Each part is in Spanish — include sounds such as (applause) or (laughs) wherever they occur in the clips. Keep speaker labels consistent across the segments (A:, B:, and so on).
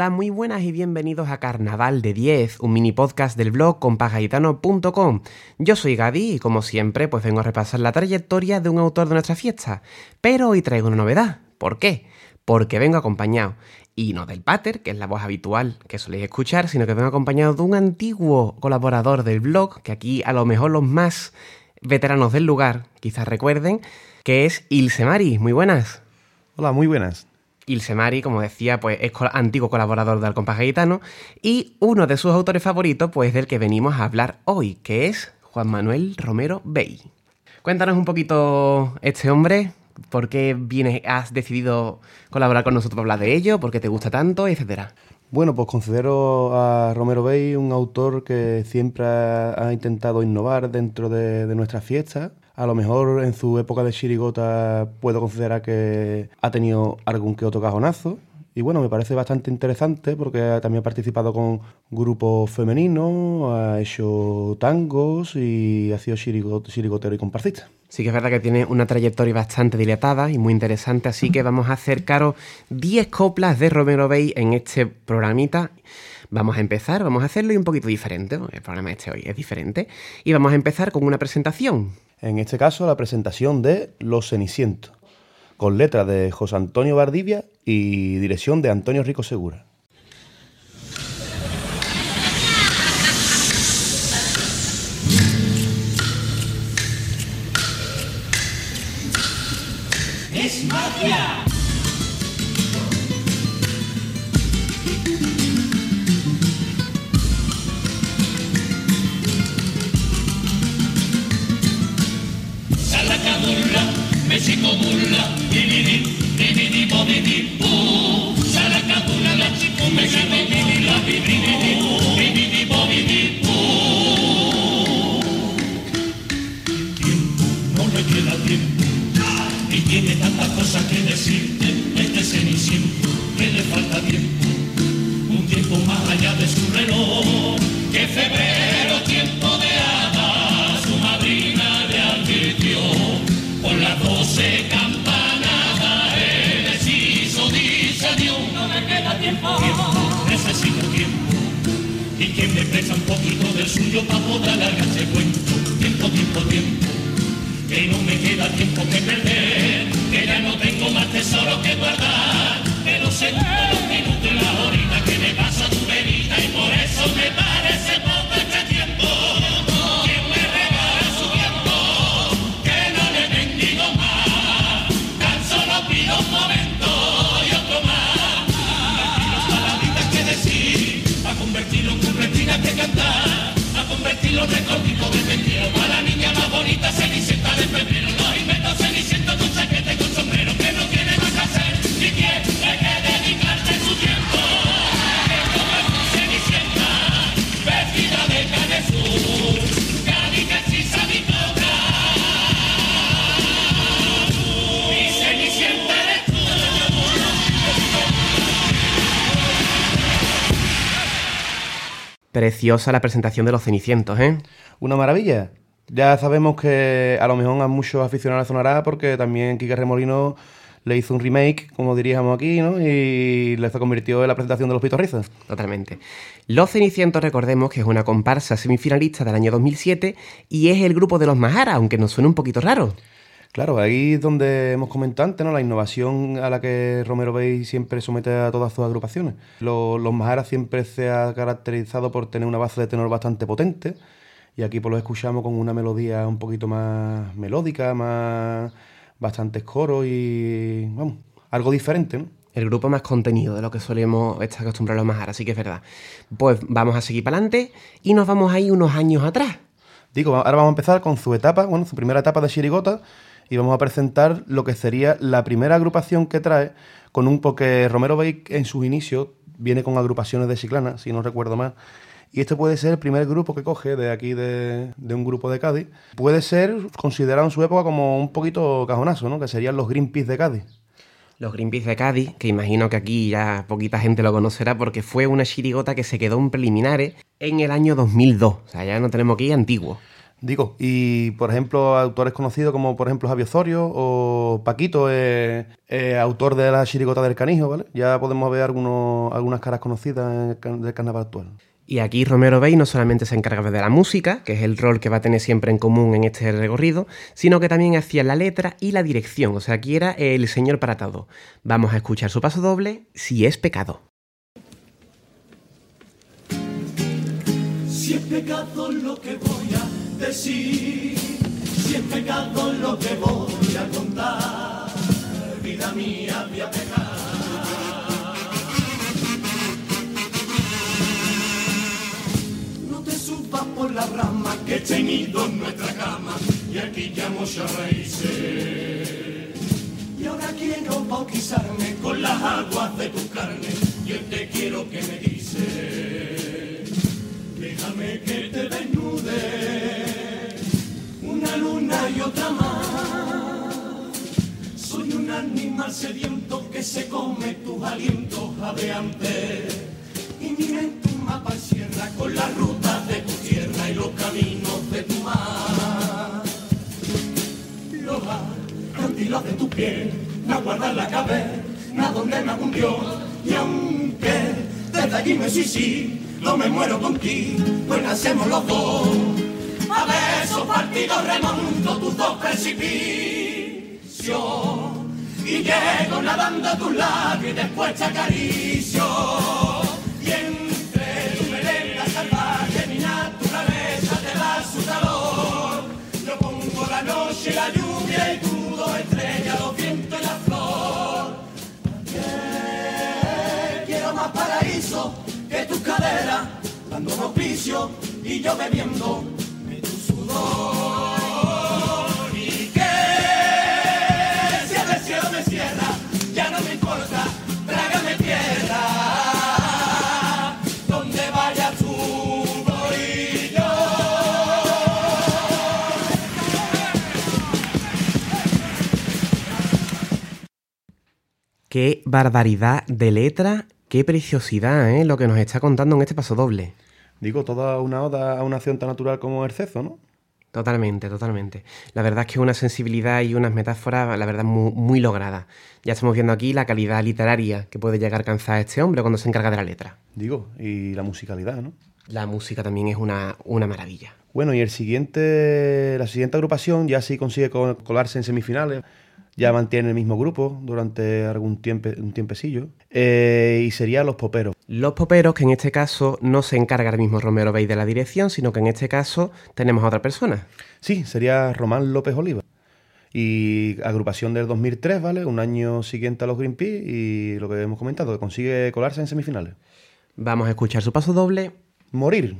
A: Hola, muy buenas y bienvenidos a Carnaval de 10, un mini podcast del blog compagaitano.com. Yo soy Gadi y como siempre pues vengo a repasar la trayectoria de un autor de nuestra fiesta. Pero hoy traigo una novedad. ¿Por qué? Porque vengo acompañado. Y no del pater, que es la voz habitual que soléis escuchar, sino que vengo acompañado de un antiguo colaborador del blog, que aquí a lo mejor los más veteranos del lugar quizás recuerden, que es Ilse Mari. Muy buenas.
B: Hola, muy buenas.
A: Ilse Mari, como decía, pues es antiguo colaborador del compás Gaetano y uno de sus autores favoritos, pues del que venimos a hablar hoy, que es Juan Manuel Romero Bey. Cuéntanos un poquito este hombre, por qué has decidido colaborar con nosotros para hablar de ello, por qué te gusta tanto, etcétera.
B: Bueno, pues considero a Romero Bey un autor que siempre ha, intentado innovar dentro de, de nuestras fiestas a lo mejor en su época de chirigota puedo considerar que ha tenido algún que otro cajonazo. Y bueno, me parece bastante interesante porque también ha participado con grupos femeninos, ha hecho tangos y ha sido chirigotero y comparsista.
A: Sí que es verdad que tiene una trayectoria bastante dilatada y muy interesante, así que vamos a acercaros 10 coplas de Romero Bey en este programita. Vamos a empezar, vamos a hacerlo y un poquito diferente, el programa este hoy es diferente, y vamos a empezar con una presentación.
B: En este caso, la presentación de Los Cenicientos, con letras de José Antonio Bardivia y dirección de Antonio Rico Segura.
C: ¡Es! Chico mulla, di di Un poquito del suyo para poder alargar ese cuento. Tiempo, tiempo, tiempo. Que no me queda tiempo que perder. Que ya no tengo más tesoro que guardar. Que segundos, Convertirlo en recortito de la
A: Preciosa la presentación de los Cenicientos, ¿eh?
B: Una maravilla. Ya sabemos que a lo mejor a muchos aficionados sonará porque también Quique Remolino le hizo un remake, como diríamos aquí, ¿no? Y le convirtió en la presentación de los pitorrizos.
A: Totalmente. Los Cenicientos, recordemos que es una comparsa semifinalista del año 2007 y es el grupo de los Mahara, aunque nos suene un poquito raro.
B: Claro, ahí es donde hemos comentado antes, ¿no? La innovación a la que Romero Bey siempre somete a todas sus agrupaciones. Lo- Los, Mahara siempre se ha caracterizado por tener una base de tenor bastante potente y aquí pues lo escuchamos con una melodía un poquito más melódica, más bastantes coros y vamos, algo diferente, ¿no?
A: El grupo más contenido de lo que solemos estar acostumbrados los Mahara, así que es verdad. Pues vamos a seguir para adelante y nos vamos ahí unos años atrás.
B: Digo, ahora vamos a empezar con su etapa, bueno, su primera etapa de Chirigota y vamos a presentar lo que sería la primera agrupación que trae con un porque Romero Bey en sus inicios viene con agrupaciones de Chiclana, si no recuerdo mal. Y este puede ser el primer grupo que coge de aquí de, de un grupo de Cádiz. Puede ser considerado en su época como un poquito cajonazo, ¿no? Que serían los Greenpeace de Cádiz.
A: Los Greenpeace de Cádiz, que imagino que aquí ya poquita gente lo conocerá porque fue una chirigota que se quedó en preliminares en el año 2002. O sea, ya no tenemos que ir antiguo.
B: Digo, y por ejemplo, autores conocidos como por ejemplo Javier Osorio o Paquito, eh, eh, autor de la chirigota del canijo, ¿vale? Ya podemos ver algunos, algunas caras conocidas en el can- del carnaval actual.
A: Y aquí Romero Bey no solamente se encarga de la música, que es el rol que va a tener siempre en común en este recorrido, sino que también hacía la letra y la dirección, o sea, aquí era el señor para todo. Vamos a escuchar su paso doble, Si es pecado.
C: Si es pecado lo que voy a decir, si es pecado lo que voy a contar, vida mía voy a pecar. No te subas por la rama que he tenido en nuestra cama y aquí ya muchas raíces. Y ahora quiero bautizarme con las aguas de tu carne y el te quiero que me dice. Déjame que te desnude una luna y otra más. Soy un animal sediento que se come tus alientos jadeantes. Y mira en tu mapa y sierra con las rutas de tu tierra y los caminos de tu mar. Los cantilos de tu piel, no guardan la caverna donde me hundió. Y aunque desde allí me suicido, me muero contigo, pues nacemos los dos. A besos partidos remonto tus dos precipicios. Y llego nadando a tus labios y después te acaricio. Y entre tu melena salvaje mi naturaleza te da su calor. Yo pongo la noche, la lluvia y tú dos estrellas, los vientos y la flor. Que quiero más paraíso que tus caderas, dando un y yo bebiendo
A: Qué barbaridad de letra, qué preciosidad, ¿eh? Lo que nos está contando en este paso doble.
B: Digo, toda una oda a una acción tan natural como el cezo, ¿no?
A: Totalmente, totalmente. La verdad es que una sensibilidad y unas metáforas, la verdad, muy, muy logradas. Ya estamos viendo aquí la calidad literaria que puede llegar a alcanzar este hombre cuando se encarga de la letra.
B: Digo, y la musicalidad, ¿no?
A: La música también es una, una maravilla.
B: Bueno, y el siguiente, la siguiente agrupación ya sí consigue co- colarse en semifinales, ya mantiene el mismo grupo durante algún tiempo, un tiempecillo, eh, y sería Los Poperos.
A: Los poperos, que en este caso no se encarga el mismo Romero Bey de la dirección, sino que en este caso tenemos a otra persona.
B: Sí, sería Román López Oliva. Y agrupación del 2003, ¿vale? Un año siguiente a los Greenpeace y lo que hemos comentado, que consigue colarse en semifinales.
A: Vamos a escuchar su paso doble.
B: Morir.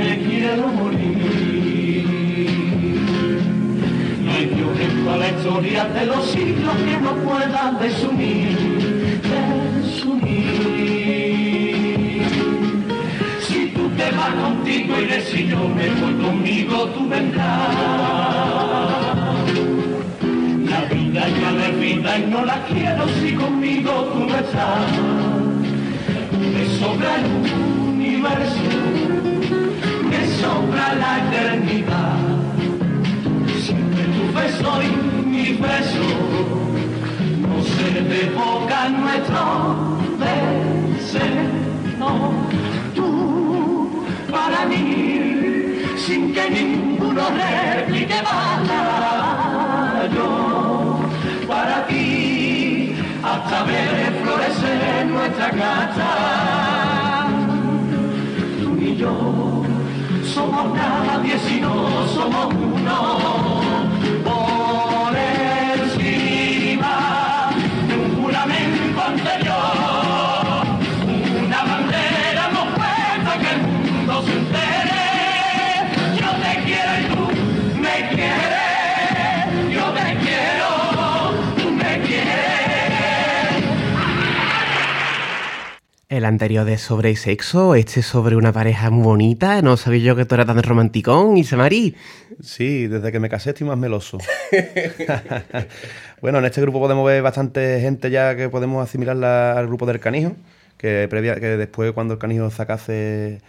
C: Me quiero morir. No hay violento a la historia de los siglos que no pueda desunir, desunir. Si tú te vas contigo y si yo me voy conmigo, tú vendrás. La vida ya es vida y no la quiero si conmigo tú no estás me sobra el universo, me sobra la eternidad. Siempre tu beso y mi beso, no se desboca nuestro deseo. Tú para mí, sin que ninguno replique yo para ti, hasta ver florecer nuestra casa. Tú y yo somos nadie si no somos uno. El
A: anterior de sobre sexo, este sobre una pareja muy bonita. No sabía yo que tú eras tan romanticón, Marí.
B: Sí, desde que me casé estoy más meloso. (laughs) bueno, en este grupo podemos ver bastante gente ya que podemos asimilarla al grupo del canijo, que, previa, que después cuando el canijo sacase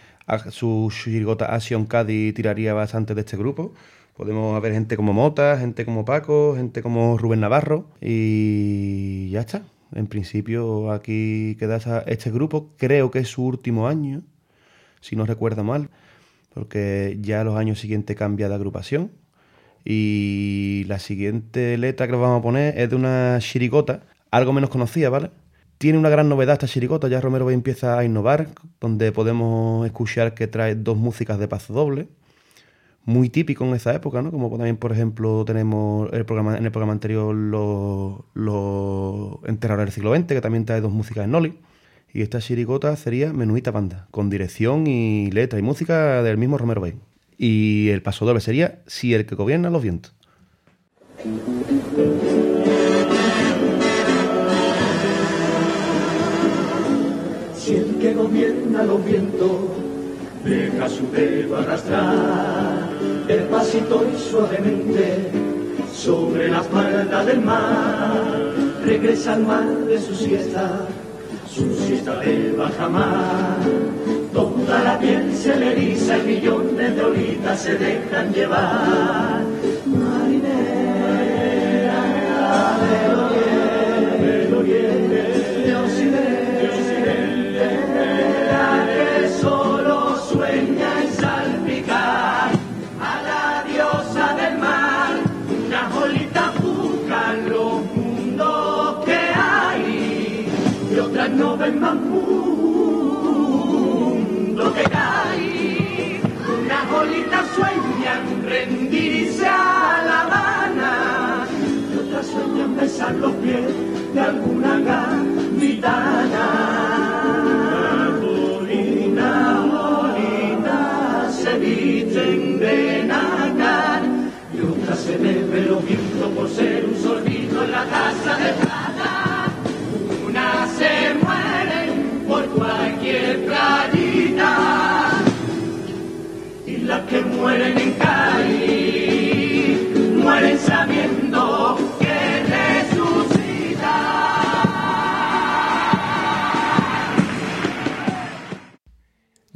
B: su chirigota Action Caddy tiraría bastante de este grupo. Podemos ver gente como Mota, gente como Paco, gente como Rubén Navarro y ya está. En principio aquí queda este grupo. Creo que es su último año, si no recuerdo mal, porque ya los años siguientes cambia de agrupación. Y la siguiente letra que vamos a poner es de una chirigota, algo menos conocida, ¿vale? Tiene una gran novedad esta chirigota, ya Romero empieza a innovar, donde podemos escuchar que trae dos músicas de paso doble muy típico en esa época, ¿no? Como también, por ejemplo, tenemos el programa, en el programa anterior los, Enterradores del siglo XX, que también trae dos músicas en Noli. Y esta chirigota sería Menuita Banda, con dirección y letra y música del mismo Romero Bay. Y el paso doble sería Si el que gobierna los vientos.
C: Si el que gobierna los vientos deja su dedo arrastrar despacito y suavemente sobre la espalda del mar. Regresa al mar de su siesta su siesta de bajamar toda la piel se le eriza y millones de olitas se dejan llevar los pies de alguna gitana. Bolina, bolina, se visten de nácar y otras se bebe los vientos por ser un sorbito en la casa de plata. Unas se mueren por cualquier playita y las que mueren en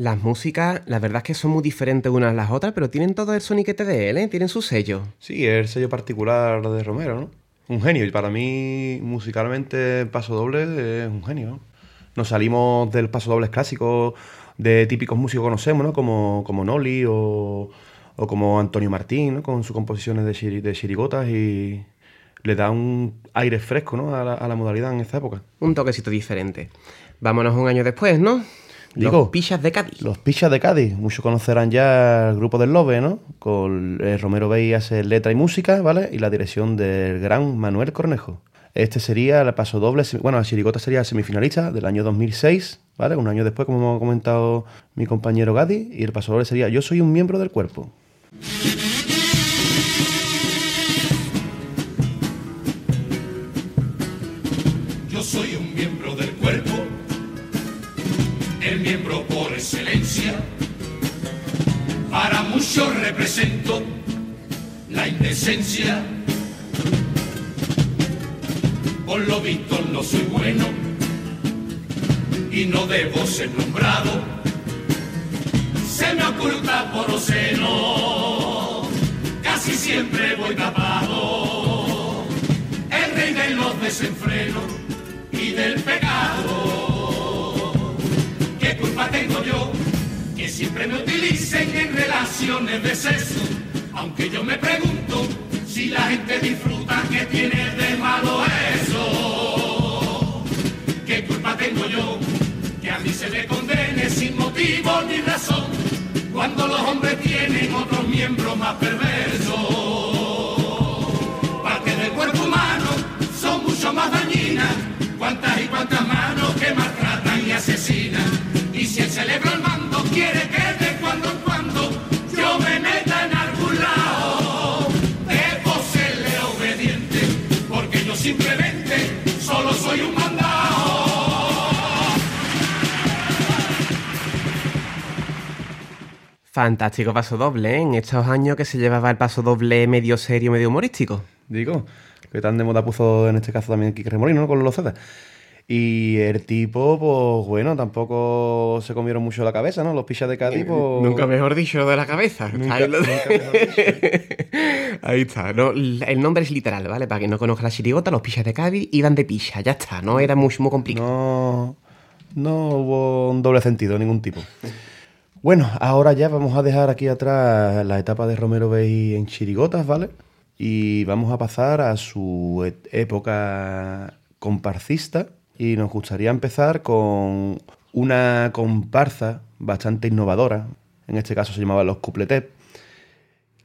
A: Las músicas, la verdad es que son muy diferentes unas a las otras, pero tienen todo el soniquete de él, ¿eh? Tienen su sello.
B: Sí, el sello particular de Romero, ¿no? Un genio. Y para mí, musicalmente, Paso Doble es un genio. ¿no? Nos salimos del Paso Dobles clásico de típicos músicos que conocemos, ¿no? Como, como Noli o, o como Antonio Martín, ¿no? Con sus composiciones de, chirigotas y le da un aire fresco, ¿no? A la, a la modalidad en esta época.
A: Un toquecito diferente. Vámonos un año después, ¿no?
B: Digo,
A: Los Pichas de Cádiz.
B: Los Pichas de Cádiz, muchos conocerán ya el grupo del Lobe, ¿no? Con eh, Romero Bey hace letra y música, ¿vale? Y la dirección del gran Manuel Cornejo. Este sería el paso doble, bueno, la chirigota sería semifinalista del año 2006, ¿vale? Un año después, como ha comentado mi compañero Gadi, y el paso doble sería Yo soy un miembro del cuerpo.
C: Para muchos represento la indecencia. Por lo visto no soy bueno y no debo ser nombrado. Se me oculta por oceno, casi siempre voy tapado el rey de los desenfrenos y del pecado. ¿Qué culpa tengo yo que siempre me utilicen en relaciones de sexo? Aunque yo me pregunto si la gente disfruta, ¿qué tiene de malo eso? ¿Qué culpa tengo yo que a mí se me condene sin motivo ni razón cuando los hombres tienen otros miembros más perversos? Partes del cuerpo humano son mucho más dañinas. Cuántas y cuántas manos que maltratan y asesinan. Y si el cerebro al quiere que de cuando en cuando yo me meta en algún lado. Debo serle obediente, porque yo simplemente solo soy un mandado.
A: Fantástico paso doble ¿eh? en estos años que se llevaba el paso doble medio serio, medio humorístico.
B: Digo, que tan de moda puso en este caso también Kike Remolino ¿no? con los CDs. Y el tipo, pues bueno, tampoco se comieron mucho la cabeza, ¿no? Los pichas de Cádiz, pues...
A: Nunca mejor dicho de la cabeza.
B: Nunca-
A: Ahí, lo-
B: nunca mejor (laughs)
A: Ahí está. No, el nombre es literal, ¿vale? Para quien no conozca la chirigota, los pichas de Cádiz iban de picha, ya está. No era muy, muy complicado.
B: No, no hubo un doble sentido ningún tipo. Bueno, ahora ya vamos a dejar aquí atrás la etapa de Romero Bey en Chirigotas, ¿vale? Y vamos a pasar a su et- época comparcista. Y nos gustaría empezar con una comparsa bastante innovadora. En este caso se llamaba Los Cupletés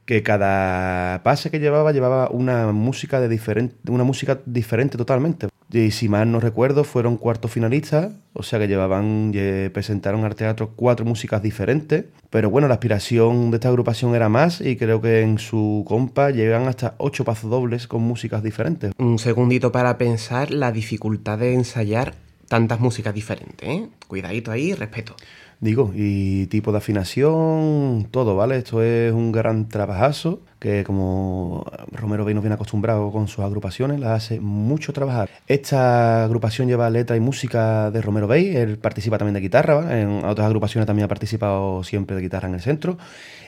B: que cada pase que llevaba llevaba una música de diferente, una música diferente totalmente. Y si mal no recuerdo, fueron cuartos finalistas, o sea que llevaban, lle- presentaron al teatro cuatro músicas diferentes. Pero bueno, la aspiración de esta agrupación era más y creo que en su compa llegan hasta ocho pasodobles con músicas diferentes.
A: Un segundito para pensar la dificultad de ensayar tantas músicas diferentes, ¿eh? Cuidadito ahí, respeto.
B: Digo, y tipo de afinación, todo, ¿vale? Esto es un gran trabajazo que como Romero Bey nos viene acostumbrado con sus agrupaciones, las hace mucho trabajar. Esta agrupación lleva letra y música de Romero Bey, él participa también de guitarra, ¿vale? En otras agrupaciones también ha participado siempre de guitarra en el centro.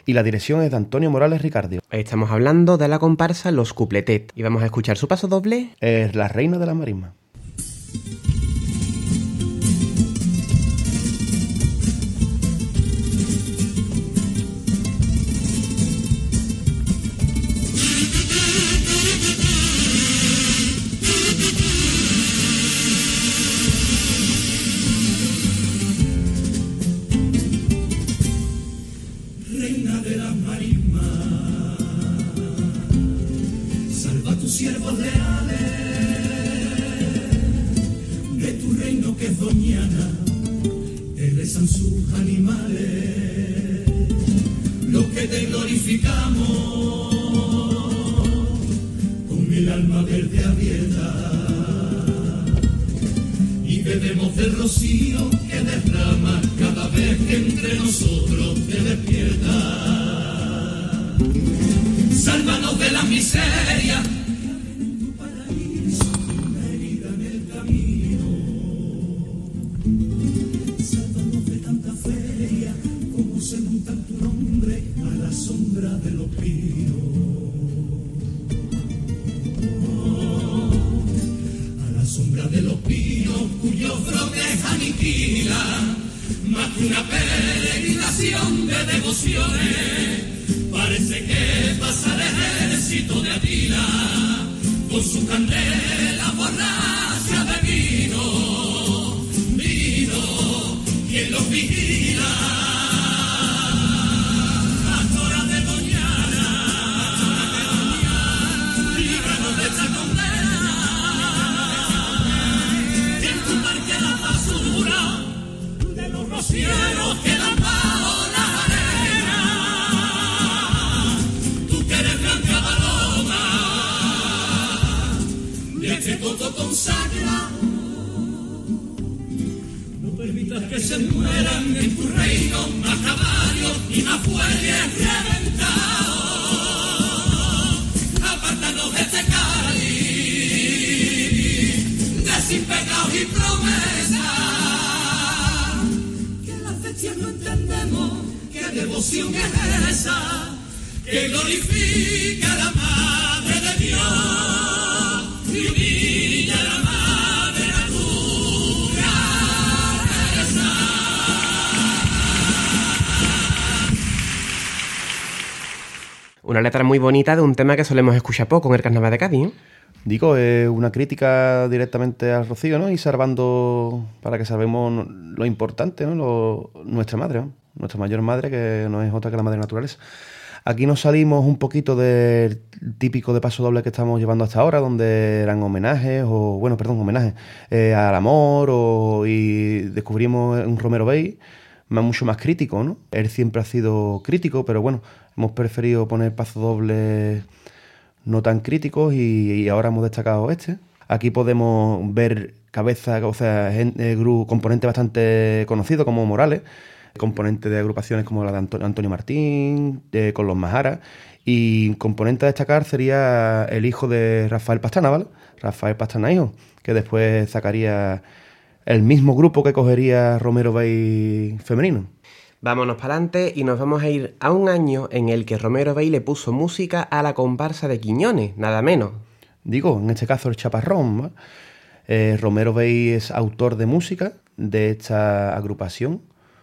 B: Y la dirección es de Antonio Morales Ricardio.
A: Estamos hablando de la comparsa Los Cupletet. Y vamos a escuchar su paso doble.
B: Es la reina de la marisma.
C: Te rezan sus animales, los que te glorificamos, una peregrinación de
A: un tema que solemos escuchar poco en el Carnaval de Cádiz. ¿eh?
B: Digo, es una crítica directamente al Rocío, ¿no? Y salvando para que sabemos lo importante, ¿no? Nuestra madre. Nuestra mayor madre, que no es otra que la madre naturaleza. Aquí nos salimos un poquito del típico de paso doble que estamos llevando hasta ahora, donde eran homenajes, o bueno, perdón, homenajes eh, al amor, o, y descubrimos un Romero Bey más, mucho más crítico, ¿no? Él siempre ha sido crítico, pero bueno, hemos preferido poner paso doble no tan críticos y, y ahora hemos destacado este. Aquí podemos ver cabeza, o sea, gen- eh, componente bastante conocido como Morales, componente de agrupaciones como la de Anto- Antonio Martín, de- con los Majara, y componente a destacar sería el hijo de Rafael Pastrana, ¿vale? Rafael Pastrana hijo, que después sacaría el mismo grupo que cogería Romero Bay femenino.
A: Vámonos para adelante y nos vamos a ir a un año en el que Romero Bay le puso música a la comparsa de Quiñones, nada menos.
B: Digo, en este caso el Chaparrón. Eh, Romero Bay es autor de música de esta agrupación,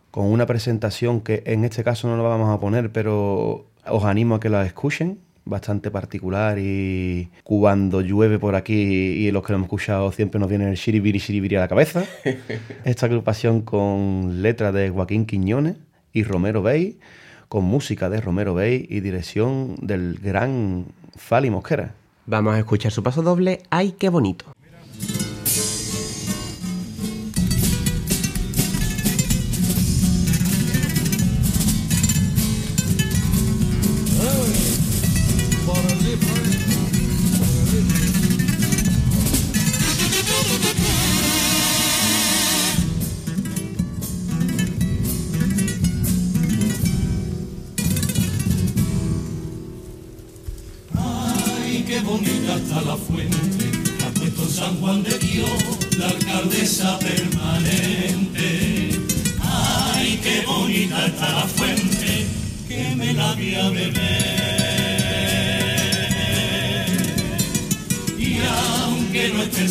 B: con una presentación que en este caso no la vamos a poner, pero os animo a que la escuchen, bastante particular y cuando llueve por aquí y los que lo hemos escuchado siempre nos viene el shiribiri shiribiri a la cabeza. (laughs) Esta agrupación con letra de Joaquín Quiñones y Romero Bay, con música de Romero Bay y dirección del gran Fali Mosquera.
A: Vamos a escuchar su paso doble, ¡ay qué bonito!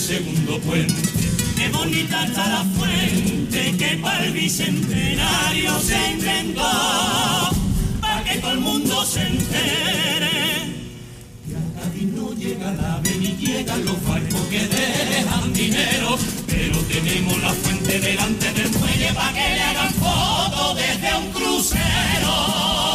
C: Segundo puente, qué bonita está la fuente, que para el bicentenario se inventó, para que todo el mundo se entere. Que a no llega la ave ni llegan los barcos que dejan dinero, pero tenemos la fuente delante del muelle para que le hagan fotos desde un crucero.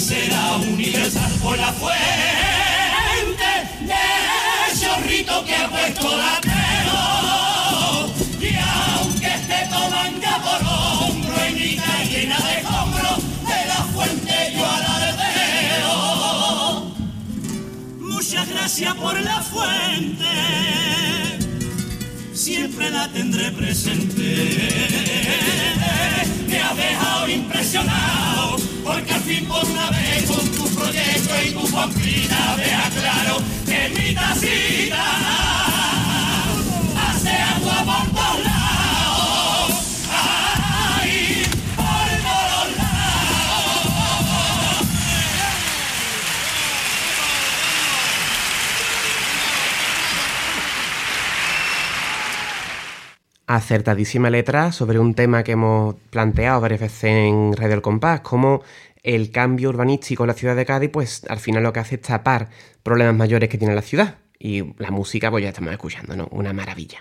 C: Será universal por la fuente de chorrito que ha puesto la Y aunque esté tomando por hombro en Ica llena de escombros, de la fuente yo alardeo. Muchas gracias por la fuente siempre la tendré presente. Me ha dejado impresionado, porque fin por una vez con tu proyecto y tu pamplina deja claro que mi tacita
A: Acertadísima letra sobre un tema que hemos planteado varias veces en Radio El Compás, como el cambio urbanístico en la ciudad de Cádiz, pues al final lo que hace es tapar problemas mayores que tiene la ciudad. Y la música, pues ya estamos escuchando, ¿no? Una maravilla.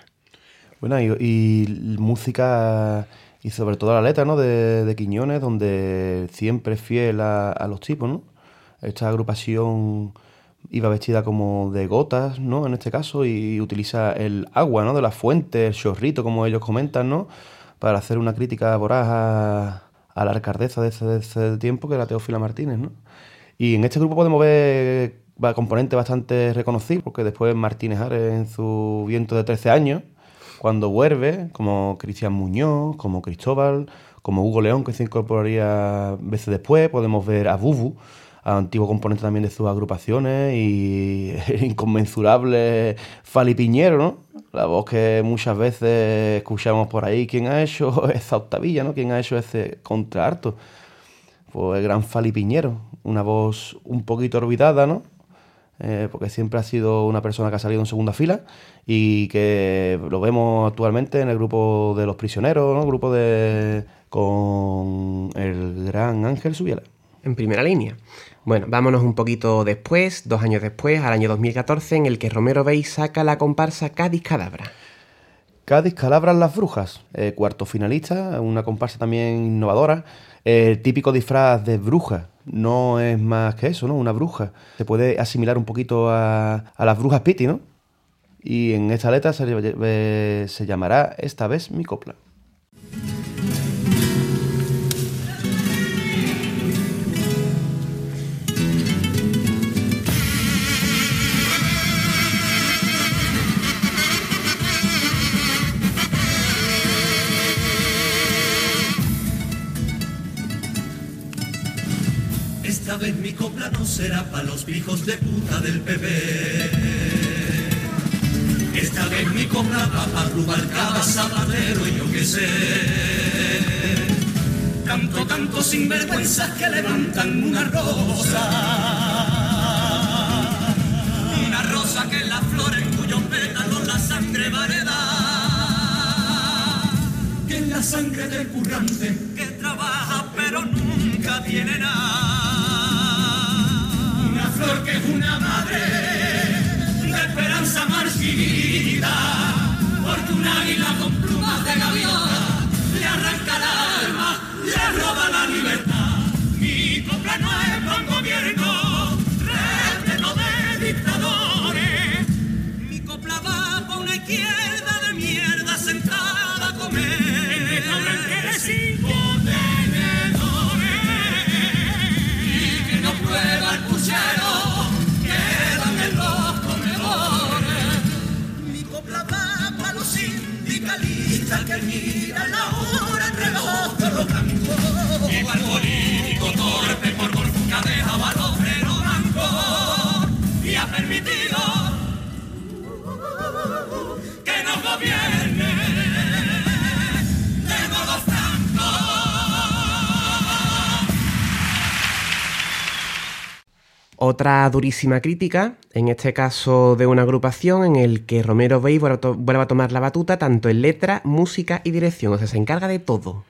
B: Bueno, y, música y sobre todo la letra, ¿no? De, de Quiñones, donde siempre es fiel a, a los tipos, ¿no? Esta agrupación iba vestida como de gotas, ¿no? En este caso, y utiliza el agua, ¿no? De la fuente, el chorrito, como ellos comentan, ¿no? Para hacer una crítica voraz a, la alcaldesa de ese, ese tiempo, que era Teófila Martínez, ¿no? Y en este grupo podemos ver componentes bastante reconocibles, porque después Martínez Ares en su viento de 13 años, cuando vuelve, como Cristian Muñoz, como Cristóbal, como Hugo León, que se incorporaría veces después, podemos ver a Bubu, antiguo componente también de sus agrupaciones, y el (laughs) inconmensurable Fali Piñero, ¿no? La voz que muchas veces escuchamos por ahí, ¿quién ha hecho (laughs) esa octavilla, ¿no? ¿Quién ha hecho ese contralto? Pues el gran Fali Piñero, una voz un poquito olvidada, ¿no? Eh, porque siempre ha sido una persona que ha salido en segunda fila y que lo vemos actualmente en el grupo de los prisioneros, ¿no? Grupo de con el gran Ángel Subiela.
A: En primera línea. Bueno, vámonos un poquito después, dos años después, al año 2014, en el que Romero Bey saca la comparsa Cádiz Cadabra.
B: Cádiz Calabras Las Brujas, eh, cuarto finalista, una comparsa también innovadora. El típico disfraz de bruja, no es más que eso, ¿no? Una bruja. Se puede asimilar un poquito a, las brujas Piti, ¿no? Y en esta letra se, eh, se llamará Esta vez mi copla.
C: Copla no será para los hijos de puta del PP. Esta vez mi copla va para Rubalcaba, Zapatero y yo qué sé. Tanto, tanto sinvergüenzas que levantan una rosa. Una rosa que la flor en cuyos pétalos la sangre va a heredar. Que es la sangre del currante que trabaja pero nunca tiene nada. Una flor que es una madre
A: Otra durísima crítica, en este caso de una agrupación en el que Romero Bey vuelve a tomar la batuta tanto en letra, música y dirección, o sea, se encarga de todo.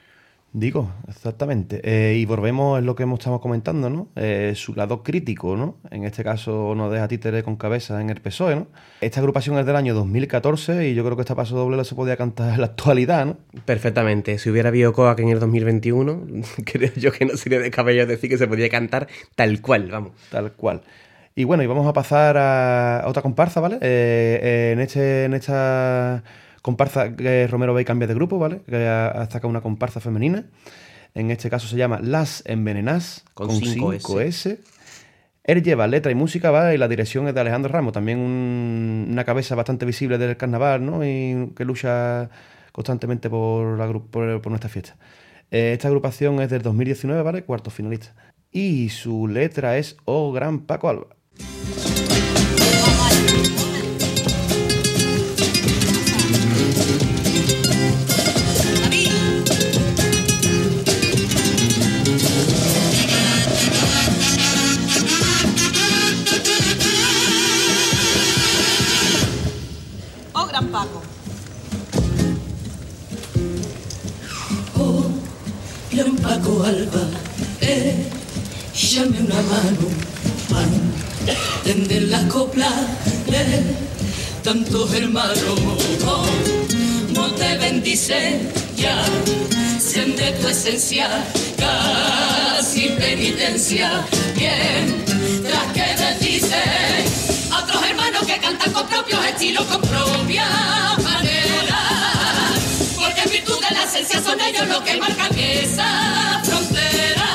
B: Digo, exactamente. Eh, y volvemos en lo que hemos estado comentando, ¿no? Eh, su lado crítico, ¿no? En este caso nos deja títere con cabeza en el PSOE, ¿no? Esta agrupación es del año 2014 y yo creo que esta paso doble no se podía cantar (laughs) en la actualidad, ¿no?
A: Perfectamente. Si hubiera habido Coac en el 2021, (laughs) creo yo que no sería de cabello decir que se podía cantar tal cual, vamos.
B: Tal cual. Y bueno, y vamos a pasar a otra comparsa, ¿vale? Eh, eh, en, este, en esta comparsa que Romero Bey cambia de grupo, ¿vale? Que ha, sacado una comparsa femenina. En este caso se llama Las Envenenas,
A: Con
B: con
A: cinco
B: 5 S. Él lleva letra y música, ¿vale? Y la dirección es de Alejandro Ramos, también un- una cabeza bastante visible del carnaval, ¿no? Y que lucha constantemente por, la, gru- por, por nuestra fiesta. Eh, esta agrupación es del 2019, ¿vale? Cuarto finalista. Y su letra es Oh Gran Paco Alba.
D: Oh, Paco
E: Alba, eh, llame una mano, pan, tender la copla, eh, tantos hermanos, oh, no te bendice ya, sean de tu esencia, casi penitencia, bien, tras que bendicen a que cantan con propios estilos, con propia manera. Porque en virtud de la esencia son ellos los que marcan esa frontera.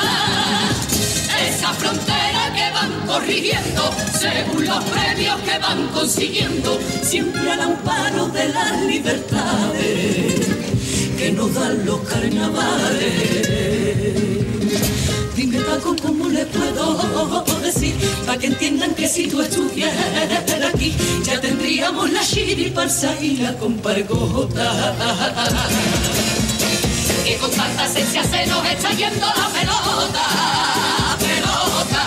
E: Esa frontera que van corrigiendo según los premios que van consiguiendo. Siempre al amparo de las libertades que nos dan los carnavales. Dime Paco, ¿cómo le puedo decir? Que entiendan que si tú estuvieras aquí, ya tendríamos la chiriparsa y la compargota. Que con tanta esencia se nos está yendo la pelota, pelota.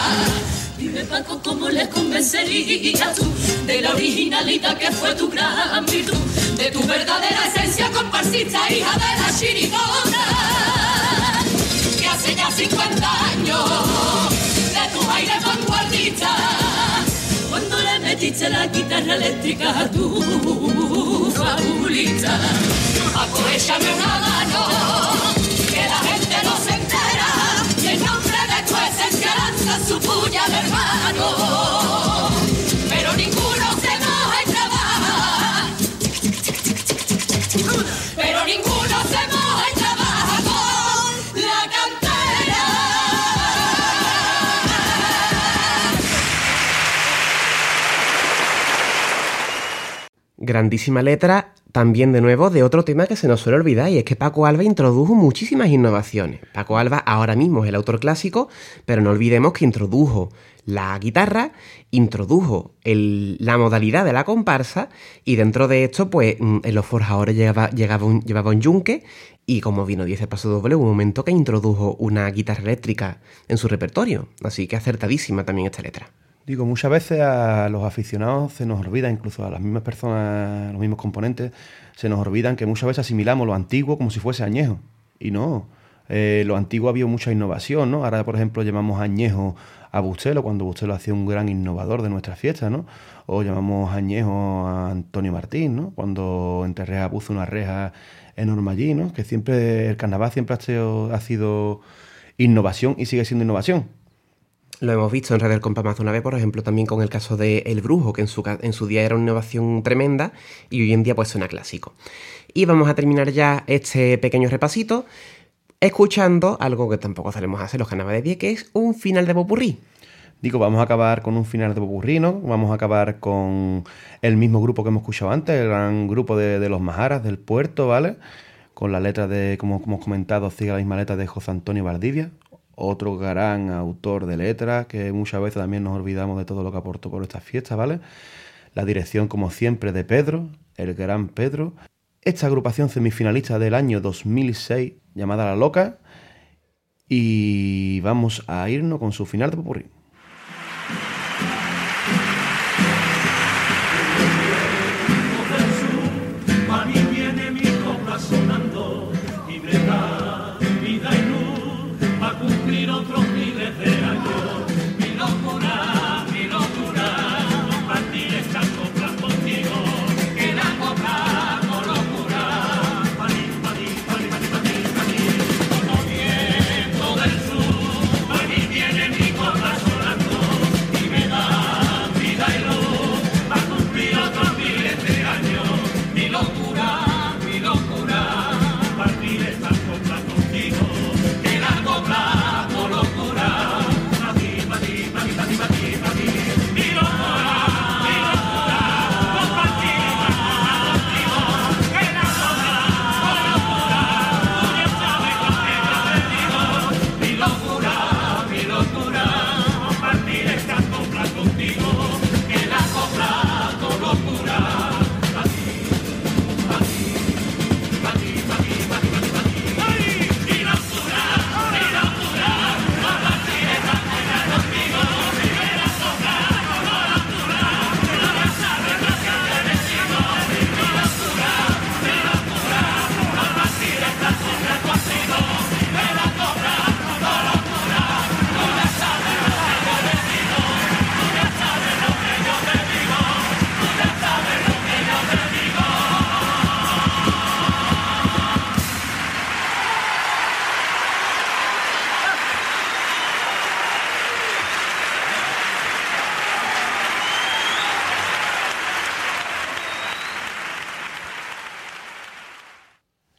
E: Dime Paco, ¿cómo les convencerías tú de la originalidad que fue tu gran virtud? De tu verdadera esencia comparsista, hija de la chirigota que hace ya 50 años de tu aire metiste la guitarra eléctrica a tu fabulita Paco, échame una mano que la gente no se entera. Y en nombre de tu lanza su puya de hermano
A: Grandísima letra, también de nuevo de otro tema que se nos suele olvidar y es que Paco Alba introdujo muchísimas innovaciones. Paco Alba ahora mismo es el autor clásico, pero no olvidemos que introdujo la guitarra, introdujo la modalidad de la comparsa y dentro de esto, pues mm, en los forjadores llevaba un yunque y como vino 10 el paso doble, hubo un momento que introdujo una guitarra eléctrica en su repertorio. Así que acertadísima también esta letra.
B: Digo, muchas veces a los aficionados se nos olvida, incluso a las mismas personas, los mismos componentes, se nos olvidan que muchas veces asimilamos lo antiguo como si fuese añejo. Y no. Eh, lo antiguo había mucha innovación, ¿no? Ahora, por ejemplo, llamamos añejo a Bustelo, cuando Bustelo hacía un gran innovador de nuestras fiestas, ¿no? O llamamos añejo a Antonio Martín, ¿no? Cuando en Terreja puso una reja enorme allí, ¿no? Que siempre, el carnaval siempre ha sido, ha sido innovación y sigue siendo innovación.
A: Lo hemos visto en Red Compa más una vez, por ejemplo, también con el caso de El Brujo, que en su, día era una innovación tremenda y hoy en día pues suena clásico. Y vamos a terminar ya este pequeño repasito escuchando algo que tampoco solemos hacer los carnavales de 10, que es un final de popurrí.
B: Digo, vamos a acabar con un final de popurrí, ¿no? Vamos a acabar con el mismo grupo que hemos escuchado antes, el gran grupo de, de los Majaras del puerto, ¿vale? Con la letra de, como hemos comentado, sigue la misma letra de José Antonio Valdivia, otro gran autor de letras que muchas veces también nos olvidamos de todo lo que aportó por estas fiestas, ¿vale? La dirección, como siempre, de Pedro, el gran Pedro. Esta agrupación semifinalista del año 2006, llamada La Loca, y vamos a irnos con su final de popurrí.
C: Contigo.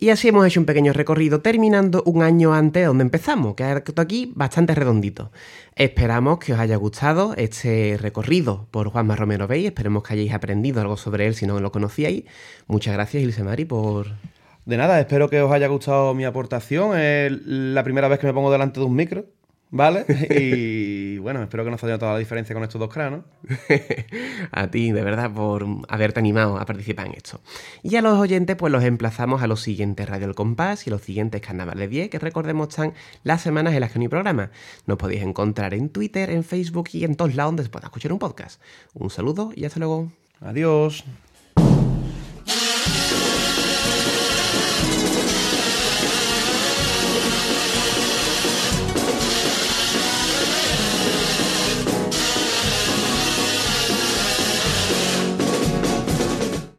C: Y
A: así hemos hecho un pequeño recorrido terminando un año antes de donde empezamos, que ha aquí bastante redondito. Esperamos que os haya gustado este recorrido por Juanma Romero Bey, esperemos que hayáis aprendido algo sobre él si no lo conocíais. Muchas gracias, Ilse Mari, por...
B: De nada, espero que os haya gustado mi aportación. Es la primera vez que me pongo delante de un micro, ¿vale? (laughs) Y bueno, espero que no se haya notado la diferencia con estos dos cráneos. (laughs)
A: a ti, de verdad, por haberte animado a participar en esto. Y a los oyentes, pues los emplazamos a los siguientes Radio El Compás y los siguientes Carnavales 10, que recordemos están las semanas en las que no hay programa. Nos podéis encontrar en Twitter, en Facebook y en todos lados donde se pueda escuchar un podcast. Un saludo y hasta luego.
B: Adiós.